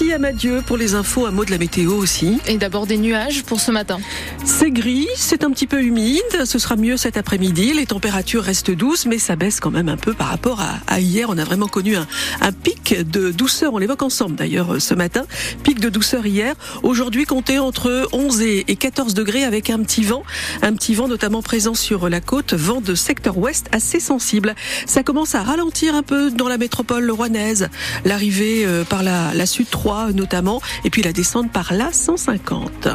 Merci à Madieu pour les infos, un mot de la météo aussi. Et d'abord des nuages pour ce matin. C'est gris, c'est un petit peu humide, ce sera mieux cet après-midi, les températures restent douces mais ça baisse quand même un peu par rapport à, hier. On a vraiment connu un, un pic de douceur, on l'évoque ensemble d'ailleurs ce matin, pic de douceur hier. Aujourd'hui comptez entre 11 et 14 degrés avec un petit vent, un petit vent notamment présent sur la côte, vent de secteur ouest assez sensible. Ça commence à ralentir un peu dans la métropole rouennaise, l'arrivée euh, par la, la Sud 3 notamment, et puis la descente par la 150.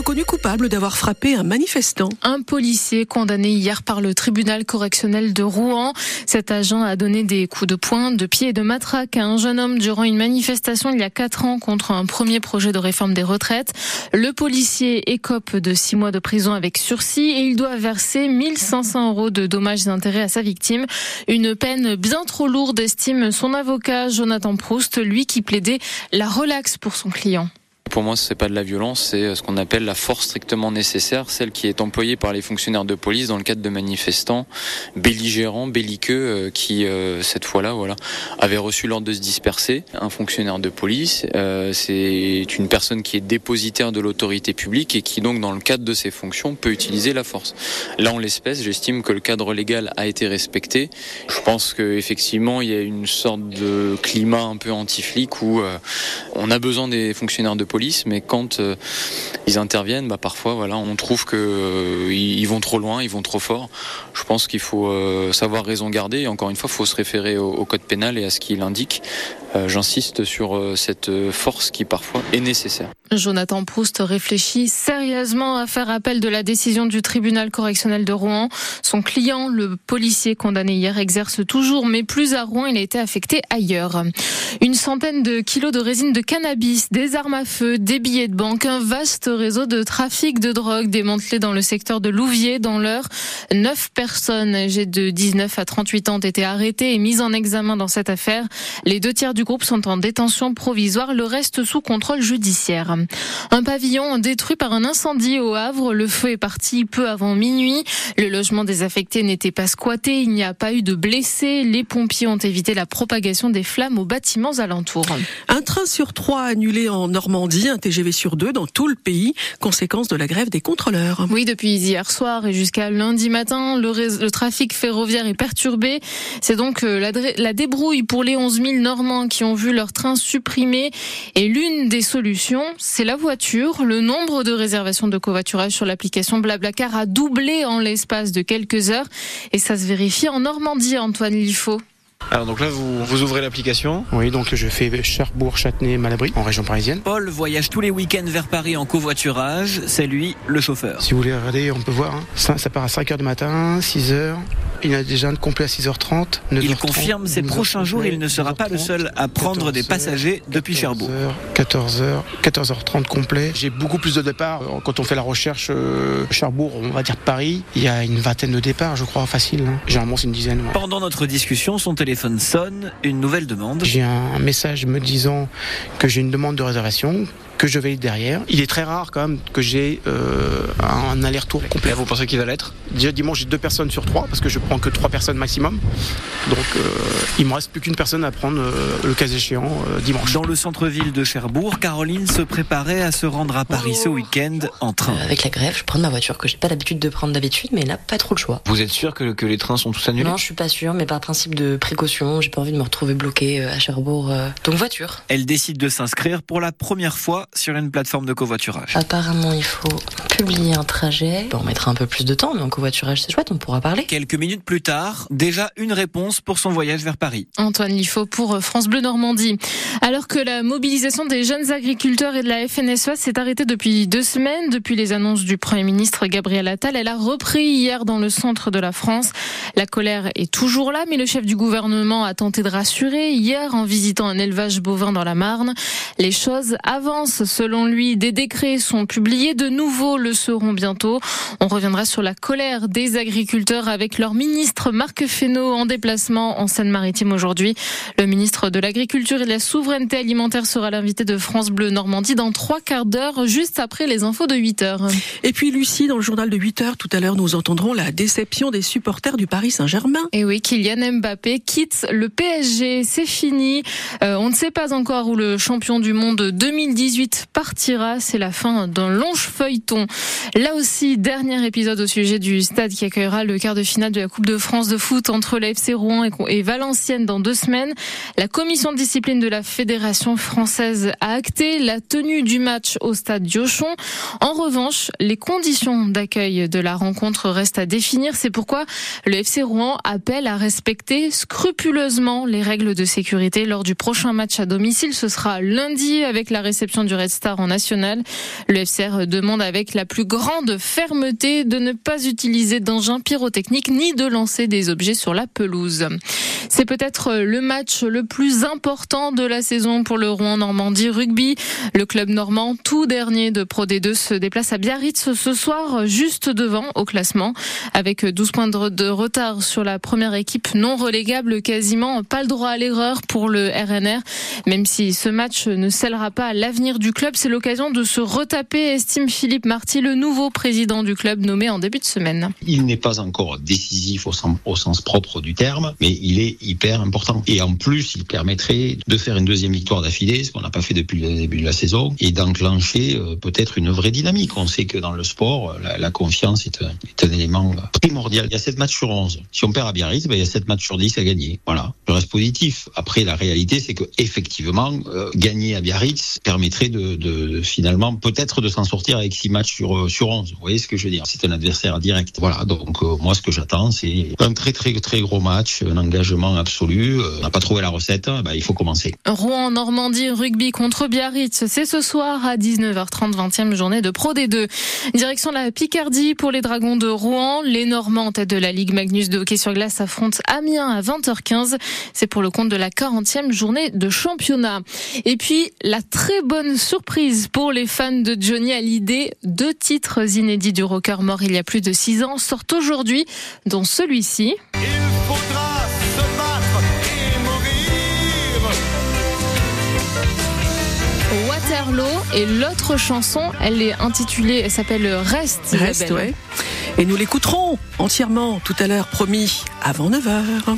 Reconnu coupable d'avoir frappé un manifestant. Un policier condamné hier par le tribunal correctionnel de Rouen. Cet agent a donné des coups de poing, de pied et de matraque à un jeune homme durant une manifestation il y a quatre ans contre un premier projet de réforme des retraites. Le policier écope de six mois de prison avec sursis et il doit verser 1500 euros de dommages et intérêts à sa victime. Une peine bien trop lourde, estime son avocat Jonathan Proust, lui qui plaidait la relaxe pour son client. Pour moi, ce n'est pas de la violence, c'est euh, ce qu'on appelle la force strictement nécessaire, celle qui est employée par les fonctionnaires de police dans le cadre de manifestants belligérants, belliqueux, euh, qui euh, cette fois-là, voilà, avaient reçu l'ordre de se disperser. Un fonctionnaire de police, c'est une personne qui est dépositaire de l'autorité publique et qui donc, dans le cadre de ses fonctions, peut utiliser la force. Là, en l'espèce, j'estime que le cadre légal a été respecté. Je pense qu'effectivement, il y a une sorte de climat un peu anti-flic où on a besoin des fonctionnaires de police mais quand euh, ils interviennent, bah, parfois, voilà, on trouve que euh, vont trop loin, ils vont trop fort. Je pense qu'il faut euh, savoir raison garder. Et encore une fois, il faut se référer au, code pénal et à ce qu'il indique. J'insiste sur cette force qui parfois est nécessaire. Jonathan Proust réfléchit sérieusement à faire appel de la décision du tribunal correctionnel de Rouen. Son client, le policier condamné hier, exerce toujours, mais plus à Rouen, il a été affecté ailleurs. Une centaine de kilos de résine de cannabis, des armes à feu, des billets de banque, un vaste réseau de trafic de drogue démantelé dans le secteur de Louviers dans l'heure. Neuf personnes âgées de 19 à 38 ans ont été arrêtées et mises en examen dans cette affaire. Les deux tiers du groupe sont en détention provisoire, le reste sous contrôle judiciaire. Un pavillon détruit par un incendie au Havre. Le feu est parti peu avant minuit. Le logement désaffecté n'était pas squatté. Il n'y a pas eu de blessés. Les pompiers ont évité la propagation des flammes aux bâtiments alentours. Un train sur trois annulé en Normandie, un TGV sur deux dans tout le pays, conséquence de la grève des contrôleurs. Oui, depuis hier soir et jusqu'à lundi matin, le, trafic ferroviaire est perturbé. C'est donc euh, la, la débrouille pour les 11 000 Normands qui ont vu leur train supprimé. Et l'une des solutions, c'est la voiture. Le nombre de réservations de covoiturage sur l'application Blablacar a doublé en l'espace de quelques heures. Et ça se vérifie en Normandie, Antoine Liffaut. Alors donc là vous, vous ouvrez l'application Oui donc je fais Cherbourg, Châtenay, Malabry en région parisienne. Paul voyage tous les week-ends vers Paris en covoiturage, c'est lui le chauffeur. Si vous voulez regarder on peut voir, hein. ça, ça, part à 5h du matin, 6h, il a déjà un complet à 6h30. il confirme ces prochains jours il ne sera pas le seul à prendre des passagers depuis Cherbourg. 14h, 14h30 complet. J'ai beaucoup plus de départs. Quand on fait la recherche euh, Cherbourg, on va dire Paris, il y a une vingtaine de départs je crois facile. Hein. Généralement c'est une dizaine. Pendant notre discussion, son téléphone sonne, une nouvelle demande. J'ai un message me disant que j'ai une demande de réservation, que je vais derrière. Il est très rare quand même que j'ai euh, un aller-retour complet. Et vous pensez qu'il va l'être? Déjà dimanche j'ai deux personnes sur trois parce que je prends que trois personnes maximum. Donc euh, il me reste plus qu'une personne à prendre euh, le cas échéant dimanche. Dans le centre-ville de Cherbourg, Caroline se préparait à se rendre à Paris ce week-end en train. avec la grève, je prends ma voiture que j'ai pas l'habitude de prendre d'habitude, mais là pas trop le choix. Vous êtes sûr que, que les trains sont tous annulés? Non, je suis pas sûr, mais par principe de précaution, j'ai pas envie de me retrouver bloqué à Cherbourg. Donc voiture. Elle décide de s'inscrire pour la première fois sur une plateforme de covoiturage. Apparemment, il faut publier un trajet. Bon, on mettra un peu plus de temps, mais en covoiturage, c'est chouette, on pourra parler. Quelques minutes plus tard, déjà une réponse pour son voyage vers Paris. Antoine Liffaut pour France Bleu Normandie. Alors que la mobilisation des jeunes agriculteurs et de la FNSEA s'est arrêtée depuis deux semaines, depuis les annonces du Premier ministre Gabriel Attal, elle a repris hier dans le centre de la France. La colère est toujours là, mais le chef du gouvernement a tenté de rassurer hier en visitant un élevage bovin dans la Marne. Les choses avancent selon lui. Des décrets sont publiés, de nouveaux le seront bientôt. On reviendra sur la colère des agriculteurs avec leur ministre Marc Fesneau en déplacement en Seine-Maritime aujourd'hui. Le ministre de l'Agriculture et de la Souveraineté alimentaire sera l'invité de France Bleu Normandie dans trois quarts d'heure, juste après les infos de 8 heures. Et puis Lucie, dans le journal de 8 heures, tout à l'heure, nous entendrons la déception des supporters du Paris Saint-Germain. Et oui, Kylian Mbappé quitte le PSG, c'est fini. Euh, on ne sait pas encore où le champion du monde 2018 partira. C'est la fin d'un long feuilleton. Là aussi, dernier épisode au sujet du stade qui accueillera le quart de finale de la Coupe de France de foot entre la FC Rouen et Valenciennes dans deux semaines. La commission de discipline de la Fédération française a acté la tenue du match au stade Diochon. En revanche, les conditions d'accueil de la rencontre restent à définir. C'est pourquoi le Rouen appelle à respecter scrupuleusement les règles de sécurité lors du prochain match à domicile. Ce sera lundi avec la réception du Red Star en national. Le FCR demande avec la plus grande fermeté de ne pas utiliser d'engins pyrotechniques ni de lancer des objets sur la pelouse. C'est peut-être le match le plus important de la saison pour le Rouen Normandie Rugby. Le club normand, tout dernier de Pro D2, se déplace à Biarritz ce soir, juste devant au classement, avec 12 points de retard sur la première équipe non relégable, quasiment pas le droit à l'erreur pour le RNR. Même si ce match ne scellera pas l'avenir du club, c'est l'occasion de se retaper, estime Philippe Marty, le nouveau président du club nommé en début de semaine. Il n'est pas encore décisif au sens, propre du terme, mais il est hyper important. Et en plus, il permettrait de faire une deuxième victoire d'affilée, ce qu'on n'a pas fait depuis le début de la saison, et d'enclencher euh, peut-être une vraie dynamique. On sait que dans le sport, la, confiance est un, élément primordial. Il y a 7 matchs sur 11. Si on perd à Biarritz, ben, il y a 7 matchs sur 10 à gagner. Voilà. Je reste positif. Après, la réalité, c'est que effectivement, euh, gagner à Biarritz permettrait de, de finalement peut-être de s'en sortir avec 6 matchs sur, euh, sur 11. Vous voyez ce que je veux dire? C'est un adversaire direct. Voilà. Donc, euh, moi, ce que j'attends, c'est un très, très, très gros match, un engagement absolu. on n'a pas trouvé la recette. Ben, il faut commencer. Rouen, Normandie, rugby contre Biarritz. C'est ce soir à 19h30, 20e journée de Pro D2. Direction la Picardie pour les Dragons de Rouen. Les Normands tête de la Ligue Magnus de hockey sur glace affrontent Amiens à 20h15. C'est pour le compte de la 40e journée de championnat. Et puis, la très bonne surprise pour les fans de Johnny Hallyday. Deux titres inédits du rocker mort il y a plus de 6 ans sortent aujourd'hui, dont celui-ci. Il faudra se battre et mourir. Waterloo et l'autre chanson, elle est intitulée, elle s'appelle Reste. Reste, ouais. Et nous l'écouterons entièrement tout à l'heure, promis, avant 9h.